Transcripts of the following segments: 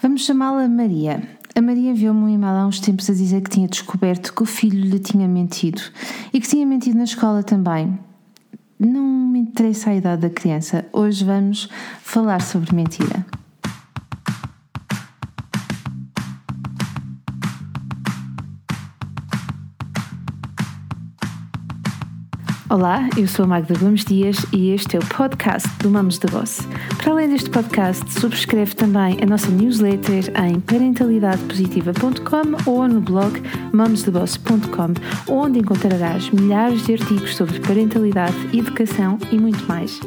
Vamos chamá-la Maria. A Maria enviou-me um e-mail há uns tempos a dizer que tinha descoberto que o filho lhe tinha mentido e que tinha mentido na escola também. Não me interessa a idade da criança. Hoje vamos falar sobre mentira. Olá, eu sou a Magda Gomes Dias e este é o podcast do Mamos da Boss. Para além deste podcast, subscreve também a nossa newsletter em parentalidadepositiva.com ou no blog mamosdeboss.com, onde encontrarás milhares de artigos sobre parentalidade, educação e muito mais.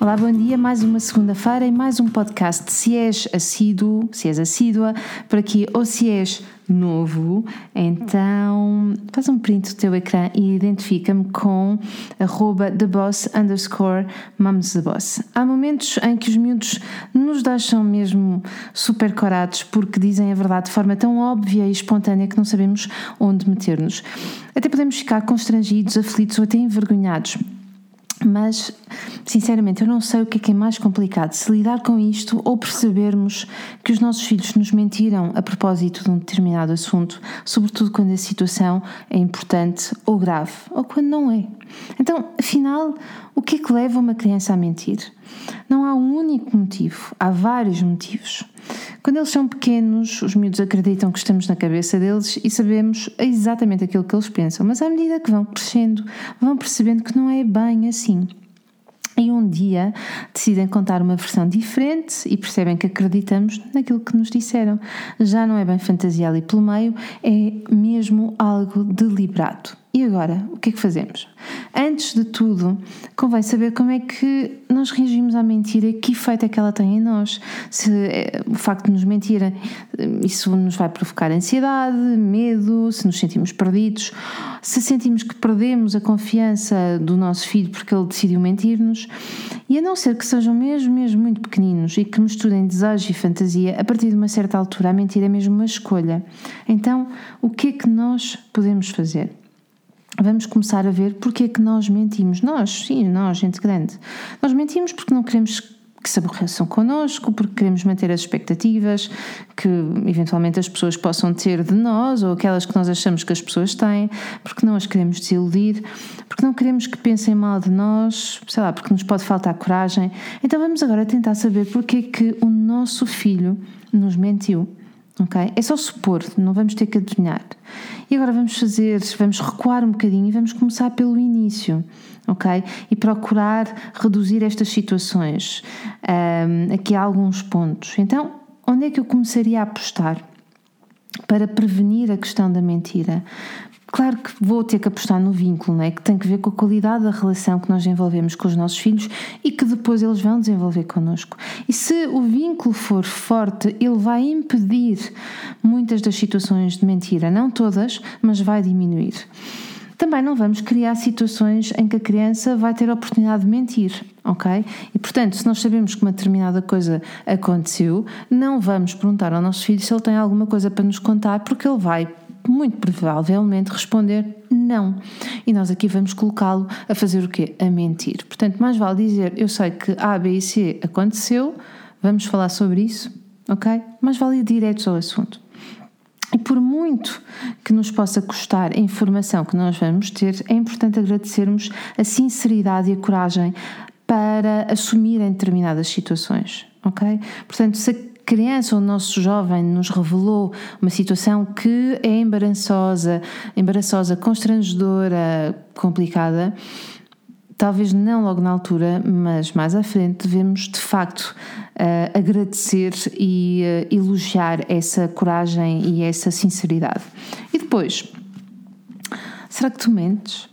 Olá, bom dia. Mais uma segunda-feira e mais um podcast. Se és assíduo, se és assídua por aqui ou se és novo, então faz um print do teu ecrã e identifica-me com arroba theboss underscore mums the boss. Há momentos em que os miúdos nos deixam mesmo super corados porque dizem a verdade de forma tão óbvia e espontânea que não sabemos onde meter-nos. Até podemos ficar constrangidos, aflitos ou até envergonhados. Mas, sinceramente, eu não sei o que é que é mais complicado, se lidar com isto ou percebermos que os nossos filhos nos mentiram a propósito de um determinado assunto, sobretudo quando a situação é importante ou grave, ou quando não é. Então, afinal, o que é que leva uma criança a mentir? Não há um único motivo, há vários motivos. Quando eles são pequenos, os miúdos acreditam que estamos na cabeça deles e sabemos exatamente aquilo que eles pensam, mas à medida que vão crescendo, vão percebendo que não é bem assim. E um dia decidem contar uma versão diferente e percebem que acreditamos naquilo que nos disseram. Já não é bem fantasia ali pelo meio, é mesmo algo deliberado. E agora, o que é que fazemos? Antes de tudo, convém saber como é que nós reagimos à mentira que efeito é que ela tem em nós. Se é, o facto de nos mentirem, isso nos vai provocar ansiedade, medo, se nos sentimos perdidos, se sentimos que perdemos a confiança do nosso filho porque ele decidiu mentir-nos. E a não ser que sejam mesmo, mesmo muito pequeninos e que misturem desejo e fantasia, a partir de uma certa altura a mentira é mesmo uma escolha. Então, o que é que nós podemos fazer? Vamos começar a ver porque é que nós mentimos. Nós, sim, nós, gente grande. Nós mentimos porque não queremos que se aborreçam connosco, porque queremos manter as expectativas que eventualmente as pessoas possam ter de nós ou aquelas que nós achamos que as pessoas têm, porque não as queremos desiludir, porque não queremos que pensem mal de nós, sei lá, porque nos pode faltar coragem. Então vamos agora tentar saber porque é que o nosso filho nos mentiu ok? É só supor, não vamos ter que adivinhar. E agora vamos fazer, vamos recuar um bocadinho e vamos começar pelo início, ok? E procurar reduzir estas situações. Um, aqui há alguns pontos. Então, onde é que eu começaria a apostar? Para prevenir a questão da mentira, Claro que vou ter que apostar no vínculo, não é? que tem que ver com a qualidade da relação que nós desenvolvemos com os nossos filhos e que depois eles vão desenvolver connosco. E se o vínculo for forte, ele vai impedir muitas das situações de mentira, não todas, mas vai diminuir. Também não vamos criar situações em que a criança vai ter a oportunidade de mentir, ok? E portanto, se nós sabemos que uma determinada coisa aconteceu, não vamos perguntar ao nosso filho se ele tem alguma coisa para nos contar, porque ele vai muito provavelmente responder não. E nós aqui vamos colocá-lo a fazer o quê? A mentir. Portanto, mais vale dizer, eu sei que A, B e C aconteceu, vamos falar sobre isso, ok? Mais vale ir direto ao assunto. E por muito que nos possa custar a informação que nós vamos ter, é importante agradecermos a sinceridade e a coragem para assumir em determinadas situações, ok? Portanto, se criança ou o nosso jovem nos revelou uma situação que é embaraçosa, embaraçosa, constrangedora, complicada, talvez não logo na altura, mas mais à frente, devemos de facto uh, agradecer e uh, elogiar essa coragem e essa sinceridade. E depois, será que tu mentes?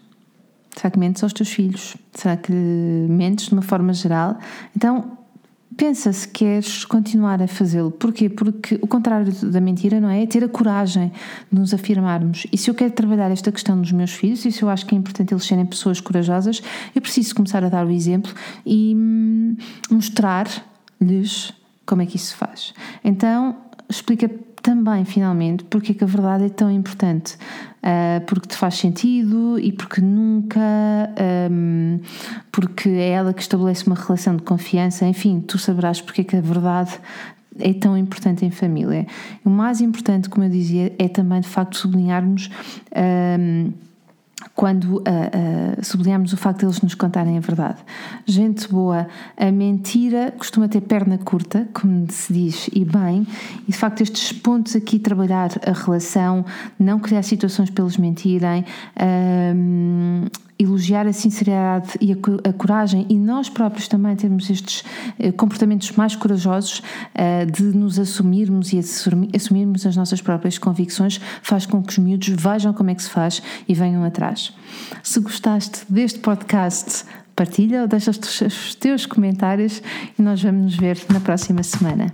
Será que mentes aos teus filhos? Será que mentes de uma forma geral? Então, pensa se queres continuar a fazê-lo. Porquê? Porque o contrário da mentira, não é? É ter a coragem de nos afirmarmos. E se eu quero trabalhar esta questão nos meus filhos, e se eu acho que é importante eles serem pessoas corajosas, eu preciso começar a dar o exemplo e hum, mostrar-lhes como é que isso se faz. Então, explica também, finalmente, porque é que a verdade é tão importante. Uh, porque te faz sentido e porque nunca. Um, porque é ela que estabelece uma relação de confiança, enfim, tu saberás porque é que a verdade é tão importante em família. O mais importante, como eu dizia, é também de facto sublinharmos. Um, quando uh, uh, o facto de eles nos contarem a verdade. Gente boa, a mentira costuma ter perna curta, como se diz, e bem, e de facto estes pontos aqui, trabalhar a relação, não criar situações para eles mentirem, uh, elogiar a sinceridade e a, a, coragem e nós próprios também termos estes eh, comportamentos mais corajosos eh, de nos assumirmos e assumir, assumirmos as nossas próprias convicções faz com que os miúdos vejam como é que se faz e venham atrás. Se gostaste deste podcast, partilha ou deixa os teus comentários e nós vamos nos ver na próxima semana.